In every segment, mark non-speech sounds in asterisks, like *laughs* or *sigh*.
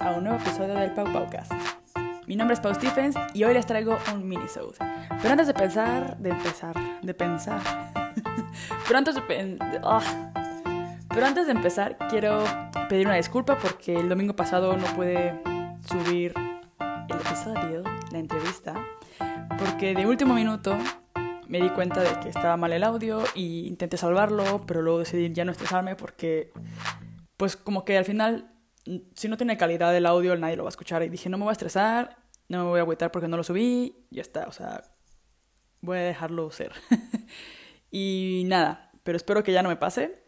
a un nuevo episodio del Pau Paucast. Mi nombre es Pau Stephens y hoy les traigo un mini-sode. Pero antes de pensar, de empezar, de pensar, *laughs* pero antes de ah. pero antes de empezar quiero pedir una disculpa porque el domingo pasado no pude subir el episodio, la entrevista, porque de último minuto me di cuenta de que estaba mal el audio y intenté salvarlo, pero luego decidí ya no estresarme porque pues como que al final si no tiene calidad el audio, nadie lo va a escuchar. Y dije, no me voy a estresar, no me voy a agüitar porque no lo subí, ya está, o sea, voy a dejarlo ser. *laughs* y nada, pero espero que ya no me pase.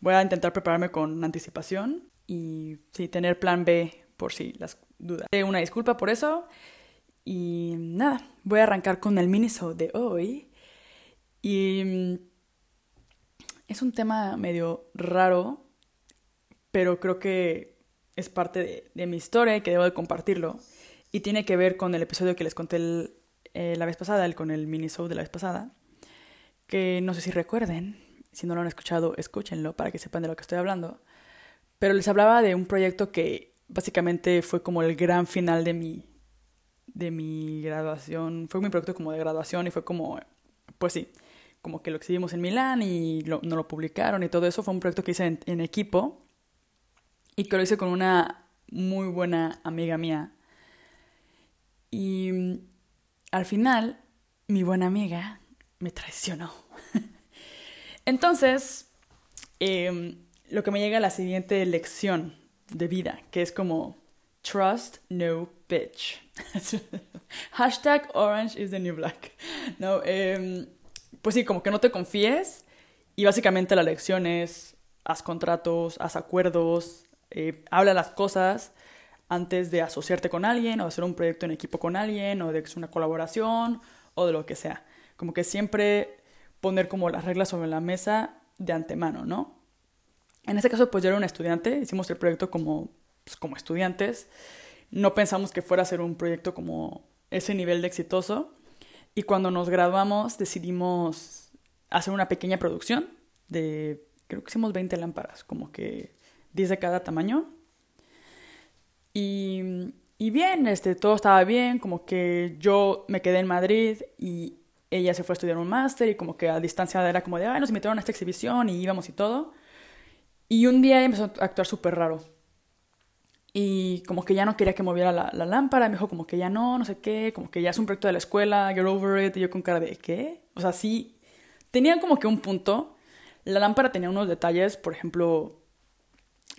Voy a intentar prepararme con anticipación y sí, tener plan B por si las dudas. Una disculpa por eso. Y nada, voy a arrancar con el miniso de hoy. Y mm, es un tema medio raro, pero creo que es parte de, mi historia y que debo de compartirlo. Y tiene que ver con el episodio que les conté eh, la vez pasada, el, con el mini show de la vez pasada. Que no sé si recuerden, si no lo han escuchado, escúchenlo para que sepan de lo que estoy hablando. Pero les hablaba de un proyecto que básicamente fue como el gran final de mi, de mi graduación. Fue mi proyecto como de graduación y fue como, pues sí, como que lo exhibimos en Milán y no lo publicaron y todo eso. Fue un proyecto que hice en equipo y que lo hice con una muy buena amiga mía. Y mm, al final, mi buena amiga me traicionó. *laughs* Entonces, em, lo que me llega a la siguiente lección de vida, que es como trust no bitch. *laughs* Hashtag orange is the new black. *laughs* No, em, pues sí, como que no te confíes. Y básicamente la lección es haz contratos, haz acuerdos, eh, habla las cosas antes de asociarte con alguien o hacer un proyecto en equipo con alguien o de que es una colaboración o de lo que sea. Como que siempre poner como las reglas sobre la mesa de antemano, ¿no? En este caso, pues yo era un estudiante, hicimos el proyecto como, pues, como estudiantes, no pensamos que fuera a ser un proyecto como ese nivel de exitoso y cuando nos graduamos decidimos hacer una pequeña producción de, creo que hicimos 20 lámparas, como que 10 de cada tamaño. Y, y, bien, este, todo estaba bien, como que yo me quedé en Madrid y ella se fue a estudiar un máster y como que a distancia era como de, ay, nos invitaron a esta exhibición y íbamos y todo. Y un día empezó a actuar súper raro. Y como que ya no quería que moviera la, la, lámpara, me dijo como que ya no, no sé qué, como que ya es un proyecto de la escuela, get over it, y yo con cara de, ¿qué? O sea, sí, tenía como que un punto. La lámpara tenía unos detalles, por ejemplo,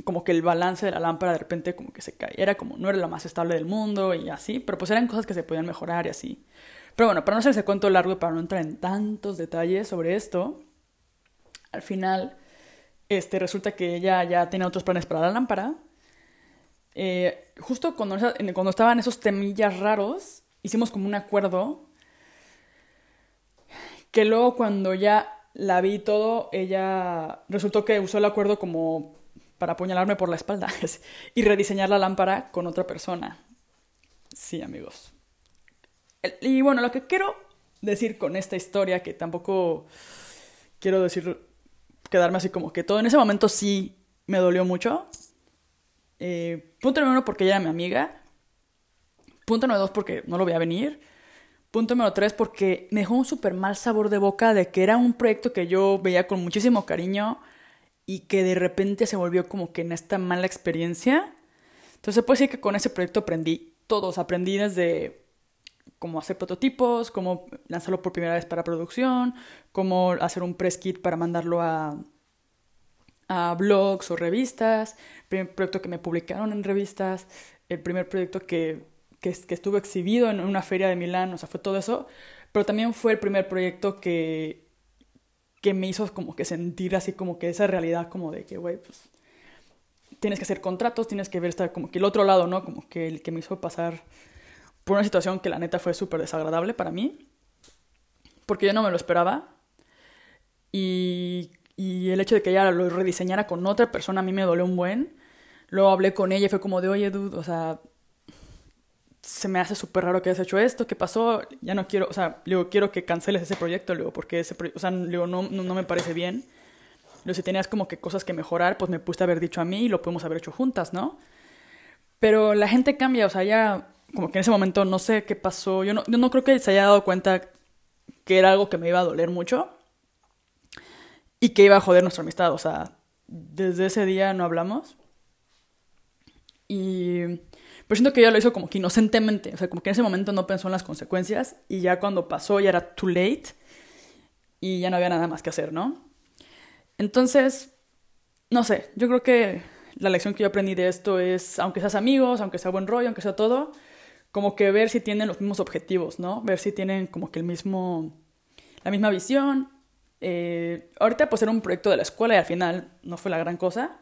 como que el balance de la lámpara de repente como que se caía, era como, no era la más estable del mundo y así, pero pues eran cosas que se podían mejorar y así. Pero bueno, para no hacerse cuento largo y para no entrar en tantos detalles sobre esto, al final, este, resulta que ella ya tenía otros planes para la lámpara. Eh, justo cuando, cuando estaban esos temillas raros, hicimos como un acuerdo que luego cuando ya la vi todo, ella resultó que usó el acuerdo como para apuñalarme por la espalda *laughs* y rediseñar la lámpara con otra persona. Sí, amigos. Y bueno, lo que quiero decir con esta historia, que tampoco quiero decir, quedarme así como que todo, en ese momento sí me dolió mucho. Eh, punto número uno, porque ella era mi amiga. Punto número dos, porque no lo voy a venir. Punto número tres, porque me dejó un súper mal sabor de boca de que era un proyecto que yo veía con muchísimo cariño y que de repente se volvió como que en esta mala experiencia. Entonces puede decir que con ese proyecto aprendí todos, aprendí desde cómo hacer prototipos, cómo lanzarlo por primera vez para producción, cómo hacer un press kit para mandarlo a, a blogs o revistas, el primer proyecto que me publicaron en revistas, el primer proyecto que, que, que estuvo exhibido en una feria de Milán, o sea, fue todo eso, pero también fue el primer proyecto que que me hizo como que sentir así como que esa realidad como de que, güey, pues tienes que hacer contratos, tienes que ver estar como que el otro lado, ¿no? Como que el que me hizo pasar por una situación que la neta fue súper desagradable para mí, porque yo no me lo esperaba. Y, y el hecho de que ella lo rediseñara con otra persona a mí me dolió un buen. Luego hablé con ella y fue como de, oye, dude, o sea, se me hace súper raro que hayas hecho esto, ¿qué pasó? Ya no quiero, o sea, luego quiero que canceles ese proyecto, luego, porque ese, o sea, luego no, no, me parece bien. Luego, si tenías como que cosas que mejorar, pues me pudiste haber dicho a mí y lo podemos haber hecho juntas, ¿no? Pero la gente cambia, o sea, ya como que en ese momento no sé qué pasó. Yo no, yo no creo que se haya dado cuenta que era algo que me iba a doler mucho y que iba a joder nuestra amistad. O sea, desde ese día no hablamos. Y pues siento que ella lo hizo como que inocentemente. O sea, como que en ese momento no pensó en las consecuencias y ya cuando pasó ya era too late y ya no había nada más que hacer, ¿no? Entonces, no sé, yo creo que la lección que yo aprendí de esto es, aunque seas amigos, aunque sea buen rollo, aunque sea todo, como que ver si tienen los mismos objetivos, ¿no? Ver si tienen como que el mismo, la misma visión. Eh, ahorita pues era un proyecto de la escuela y al final no fue la gran cosa.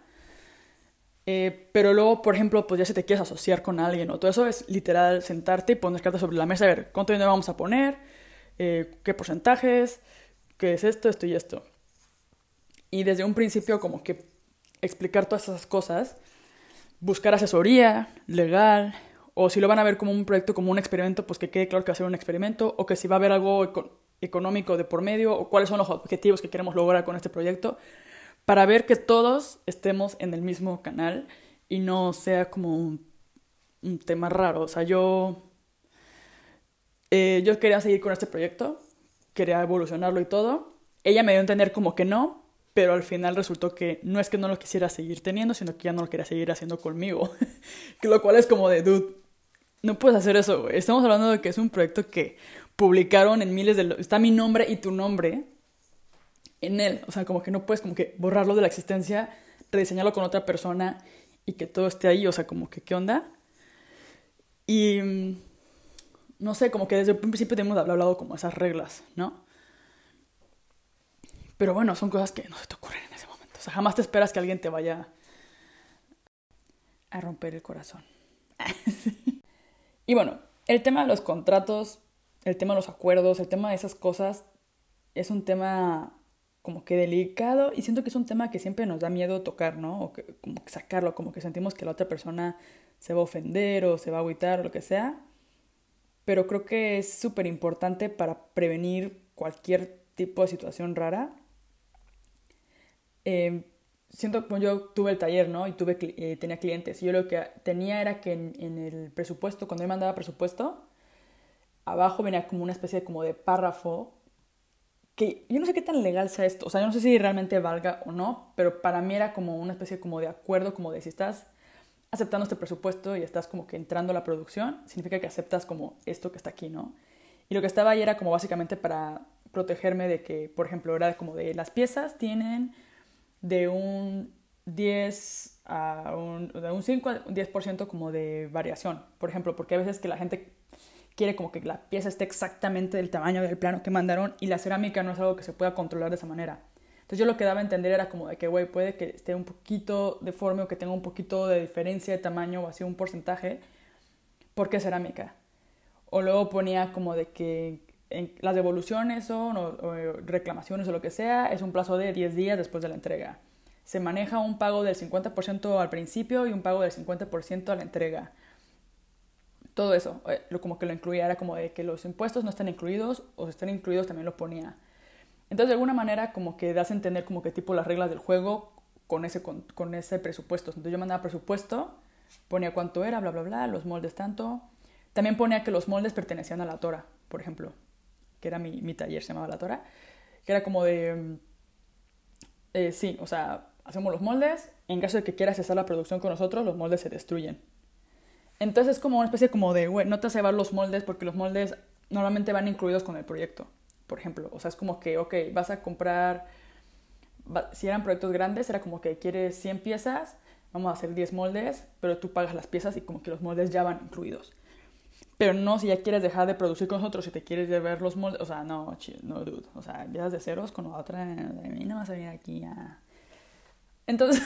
Eh, pero luego, por ejemplo, pues ya si te quieres asociar con alguien o todo eso es literal sentarte y poner cartas sobre la mesa, a ver cuánto dinero vamos a poner, eh, qué porcentajes, qué es esto, esto y esto. Y desde un principio como que explicar todas esas cosas, buscar asesoría legal, o si lo van a ver como un proyecto, como un experimento, pues que quede claro que va a ser un experimento, o que si va a haber algo económico de por medio, o cuáles son los objetivos que queremos lograr con este proyecto, para ver que todos estemos en el mismo canal y no sea como un, tema raro. O sea, yo, eh, yo quería seguir con este proyecto, quería evolucionarlo y todo. Ella me dio a entender como que no, pero al final resultó que no es que no lo quisiera seguir teniendo, sino que ya no lo quería seguir haciendo conmigo. *laughs* lo cual es como de, dude, no puedes hacer eso, güey. Estamos hablando de que es un proyecto que publicaron en miles de... Está mi nombre y tu nombre en él. O sea, como que no puedes como que borrarlo de la existencia, rediseñarlo con otra persona y que todo esté ahí. O sea, como que, ¿qué onda? Y... Mm, no sé, como que desde el principio hemos hablado como esas reglas, ¿no? Pero bueno, son cosas que no se te ocurren en ese momento. O sea, jamás te esperas que alguien te vaya a romper el corazón. *laughs* y bueno, el tema de los contratos, el tema de los acuerdos, el tema de esas cosas, es un tema como que delicado y siento que es un tema que siempre nos da miedo tocar, ¿no? O que, como que sacarlo, como que sentimos que la otra persona se va a ofender o se va a agüitar o lo que sea. Pero creo que es súper importante para prevenir cualquier tipo de situación rara eh, siento como yo tuve el taller, ¿no? Y tuve, eh, tenía clientes. Y yo lo que tenía era que en, el presupuesto, cuando él mandaba presupuesto, abajo venía como una especie como de párrafo que yo no sé qué tan legal sea esto, o sea, yo no sé si realmente valga o no, pero para mí era como una especie como de acuerdo, como de si estás aceptando este presupuesto y estás como que entrando a la producción, significa que aceptas como esto que está aquí, ¿no? Y lo que estaba ahí era como básicamente para protegerme de que, por ejemplo, era como de las piezas tienen de un 10 a un, de un 5 a un 10% como de variación. Por ejemplo, porque a veces que la gente quiere como que la pieza esté exactamente del tamaño del plano que mandaron y la cerámica no es algo que se pueda controlar de esa manera. Entonces yo lo que daba a entender era como de que, güey, puede que esté un poquito deforme o que tenga un poquito de diferencia de tamaño o así un porcentaje, porque es cerámica. O luego ponía como de que las devoluciones son, o, reclamaciones o lo que sea, es un plazo de 10 días después de la entrega. Se maneja un pago del 50% al principio y un pago del 50% a la entrega. Todo eso, eh, lo, como que lo incluía, era como de que los impuestos no están incluidos o si están incluidos también lo ponía. Entonces, de alguna manera, como que das a entender como que tipo las reglas del juego con ese, con, ese presupuesto. Entonces, yo mandaba presupuesto, ponía cuánto era, bla, bla, bla, los moldes tanto. También ponía que los moldes pertenecían a la Tora, por ejemplo que era mi, mi taller, se llamaba La Tora, que era como de, eh, sí, o sea, hacemos los moldes, en caso de que quieras hacer la producción con nosotros, los moldes se destruyen. Entonces es como una especie como de, güey, no te vas a llevar los moldes porque los moldes normalmente van incluidos con el proyecto, por ejemplo. O sea, es como que, ok, vas a comprar, si eran proyectos grandes, era como que quieres 100 piezas, vamos a hacer 10 moldes, pero tú pagas las piezas y como que los moldes ya van incluidos. Pero no si ya quieres dejar de producir con nosotros, si te quieres ver los moldes, o sea, no, no, dude. O sea, empiezas de ceros con otra, de mí no vas a venir aquí a... Entonces,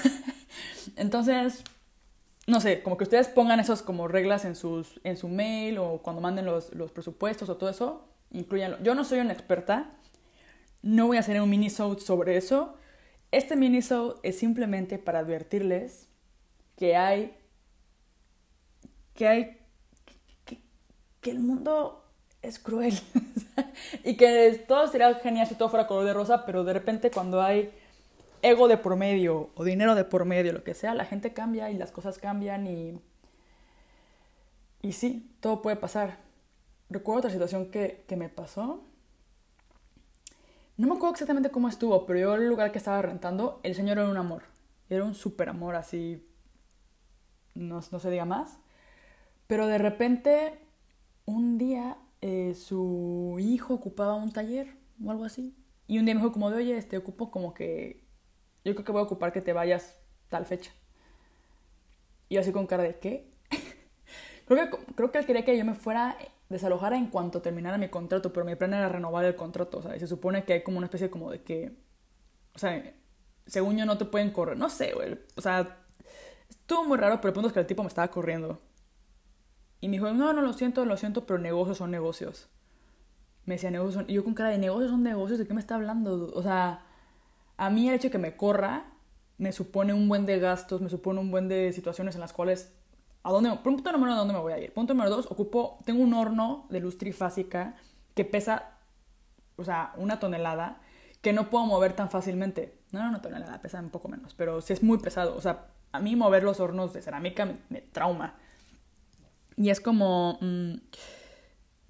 *laughs* entonces, no sé, como que ustedes pongan esas como reglas en, sus, en su mail o cuando manden los, los presupuestos o todo eso, incluyanlo. Yo no soy una experta, no voy a hacer un mini sobre eso. Este mini es simplemente para advertirles que hay que hay que el mundo es cruel *laughs* y que todo sería genial si todo fuera color de rosa, pero de repente cuando hay ego de por medio o dinero de por medio, lo que sea, la gente cambia y las cosas cambian y, Y sí, todo puede pasar. Recuerdo otra situación que, que me pasó. No me acuerdo exactamente cómo estuvo, pero yo el lugar que estaba rentando, el señor era un amor. Era un súper amor, así. No, no se diga más. Pero de repente, un día, eh, su hijo ocupaba un taller o algo así. Y un día me dijo como de, oye, este, ocupo como que... Yo creo que voy a ocupar que te vayas tal fecha. Y yo así con cara de, ¿qué? *laughs* creo, que, creo que él quería que yo me fuera desalojara en cuanto terminara mi contrato, pero mi plan era renovar el contrato, o sea, se supone que hay como una especie como de que, o sea, según yo no te pueden correr, no sé, güey, o sea, estuvo muy raro, pero el punto es que el tipo me estaba corriendo. Y me dijo, no, no, lo siento, lo siento, pero negocios son negocios. Me decía, negocios son... Y yo con cara de negocios son negocios, ¿de qué me está hablando? O sea, a mí el hecho de que me corra me supone un buen de gastos, me supone un buen de situaciones en las cuales ¿A dónde? Punto número uno, ¿a dónde me voy a ir? Punto número dos, ocupo, tengo un horno de luz trifásica que pesa, o sea, una tonelada, que no puedo mover tan fácilmente. No, no, una tonelada, pesa un poco menos, pero sí es muy pesado. O sea, a mí mover los hornos de cerámica me, trauma. Y es como... Mm,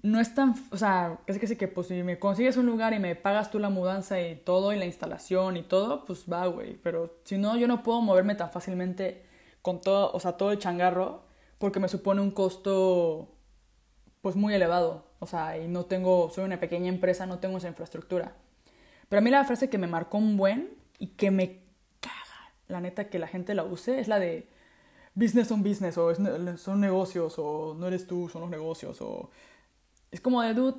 no es tan, o sea, casi que sí que pues si me consigues un lugar y me pagas tú la mudanza y todo y la instalación y todo, pues va, güey, pero si no yo no puedo moverme tan fácilmente con todo, o sea, todo el changarro, porque me supone un costo pues muy elevado, o sea, y no tengo, soy una pequeña empresa, no tengo esa infraestructura. Pero a mí la frase que me marcó un buen y que me caga, la neta, que la gente la use, es la de business on business, o son negocios, o no eres tú, son los negocios, o... Es como de, dude,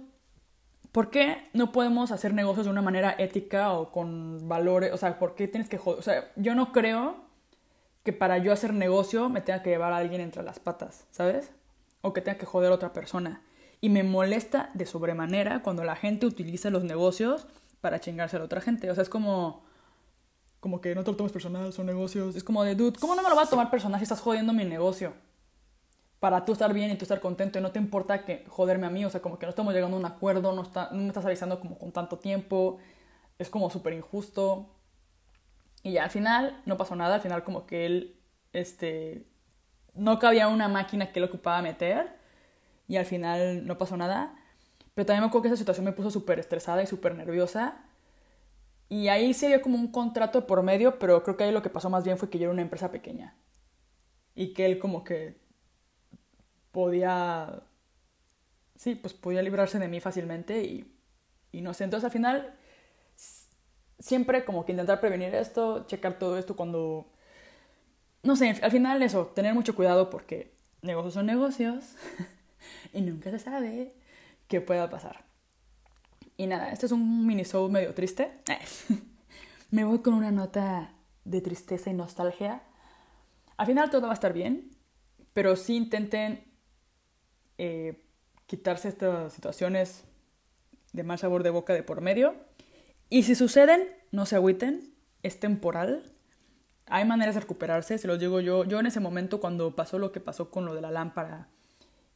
¿por qué no podemos hacer negocios de una manera ética o con valores? O sea, ¿por qué tienes que joder? O sea, yo no creo que para yo hacer negocio me tenga que llevar a alguien entre las patas, ¿sabes? O que tenga que joder a otra persona. Y me molesta de sobremanera cuando la gente utiliza los negocios para chingarse a la otra gente. O sea, es como... Como que no te lo tomes personal, son negocios. Es como de, dude, ¿cómo no me lo vas a tomar personal si estás jodiendo mi negocio? Para tú estar bien y tú estar contento y no te importa que joderme a mí. O sea, como que no estamos llegando a un acuerdo, no, está, no me estás avisando como con tanto tiempo. Es como súper injusto. Y ya al final no pasó nada, al final como que él, este, no cabía una máquina que él ocupaba meter y al final no pasó nada. Pero también me acuerdo que esa situación me puso súper estresada y súper nerviosa. Y ahí se dio como un contrato por medio, pero creo que ahí lo que pasó más bien fue que yo era una empresa pequeña. Y que él como que podía... Sí, pues podía librarse de mí fácilmente y, y no sé. Entonces al final siempre como que intentar prevenir esto, checar todo esto cuando... No sé, al final eso, tener mucho cuidado porque negocios son negocios *laughs* y nunca se sabe qué pueda pasar. Y nada, este es un mini show medio triste. *laughs* Me voy con una nota de tristeza y nostalgia. Al final todo va a estar bien, pero sí intenten eh, quitarse estas situaciones de mal sabor de boca de por medio y si suceden, no se agüiten, es temporal. Hay maneras de recuperarse, se los digo yo. Yo en ese momento, cuando pasó lo que pasó con lo de la lámpara,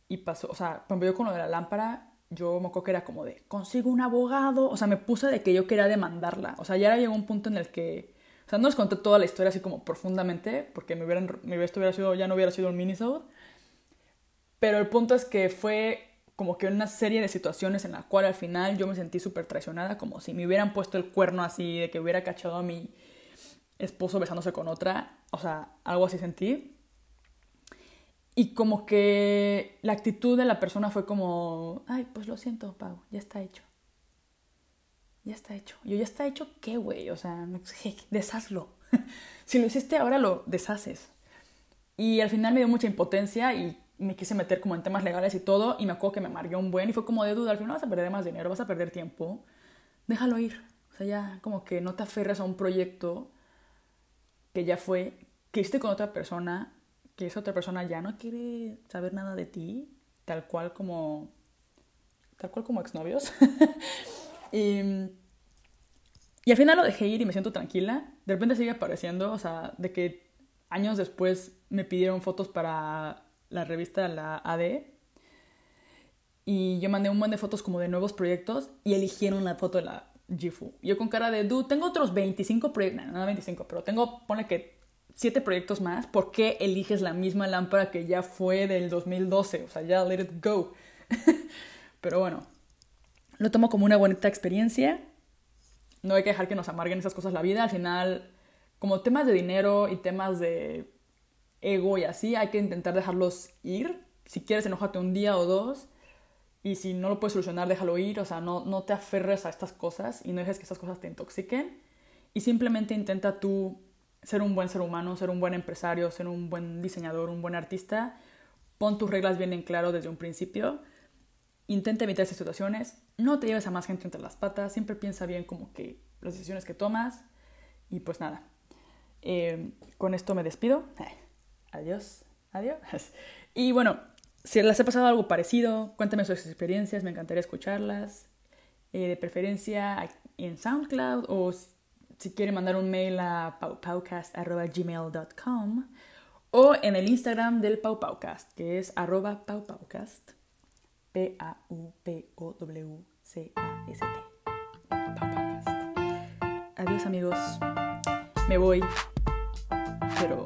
y pasó, o sea, cuando yo con lo de la lámpara, yo me acuerdo que era como de, consigo un abogado, o sea, me puse de que yo quería demandarla. O sea, ya llegó un punto en el que, o sea, no les conté toda la historia así como profundamente, porque me hubieran, esto hubiera sido, ya no hubiera sido un minisode. Pero el punto es que fue como que una serie de situaciones en la cual al final yo me sentí súper traicionada, como si me hubieran puesto el cuerno así, de que hubiera cachado a mi esposo besándose con otra, o sea, algo así sentí. Y como que la actitud de la persona fue como, ay, pues lo siento, Pau, ya está hecho. Ya está hecho. Yo, ¿ya está hecho qué, güey? O sea, deshazlo. *laughs* si lo hiciste ahora, lo deshaces. Y al final me dio mucha impotencia y me quise meter como en temas legales y todo, y me acuerdo que me amargué un buen y fue como de duda, al final vas a perder más dinero, vas a perder tiempo, déjalo ir. O sea, ya como que no te aferres a un proyecto que ya fue, que hiciste con otra persona, que esa otra persona ya no quiere saber nada de ti, tal cual como, tal cual como exnovios. *laughs* y, y al final lo dejé ir y me siento tranquila. De repente sigue apareciendo, o sea, de que años después me pidieron fotos para la revista, la AD, y yo mandé un montón de fotos como de nuevos proyectos y eligieron la foto de la Jifu. Yo con cara de, dude, tengo otros 25 proyectos, no, no 25, pero tengo, pone que siete proyectos más, ¿por qué eliges la misma lámpara que ya fue del 2012? O sea, ya let it go. *laughs* Pero bueno, lo tomo como una bonita experiencia. No hay que dejar que nos amarguen esas cosas la vida. Al final, como temas de dinero y temas de ego y así, hay que intentar dejarlos ir. Si quieres, enojarte un día o dos. Y si no lo puedes solucionar, déjalo ir. O sea, no, no te aferres a estas cosas y no dejes que estas cosas te intoxiquen. Y simplemente intenta tú ser un buen ser humano, ser un buen empresario, ser un buen diseñador, un buen artista. Pon tus reglas bien en claro desde un principio. Intenta evitar esas situaciones. No te lleves a más gente entre las patas. Siempre piensa bien como que las decisiones que tomas. Y pues nada. Eh, con esto me despido. *laughs* adiós. Adiós. *laughs* Y bueno, si les ha pasado algo parecido, cuéntame sus experiencias. Me encantaría escucharlas. Eh, de preferencia en SoundCloud o si quieren mandar un mail a paupaucast.gmail.com o en el Instagram del Paupaucast, que es arroba paupaucast, P-A-U-P-O-W-C-A-S-T. Paupaucast. Adiós amigos, me voy, pero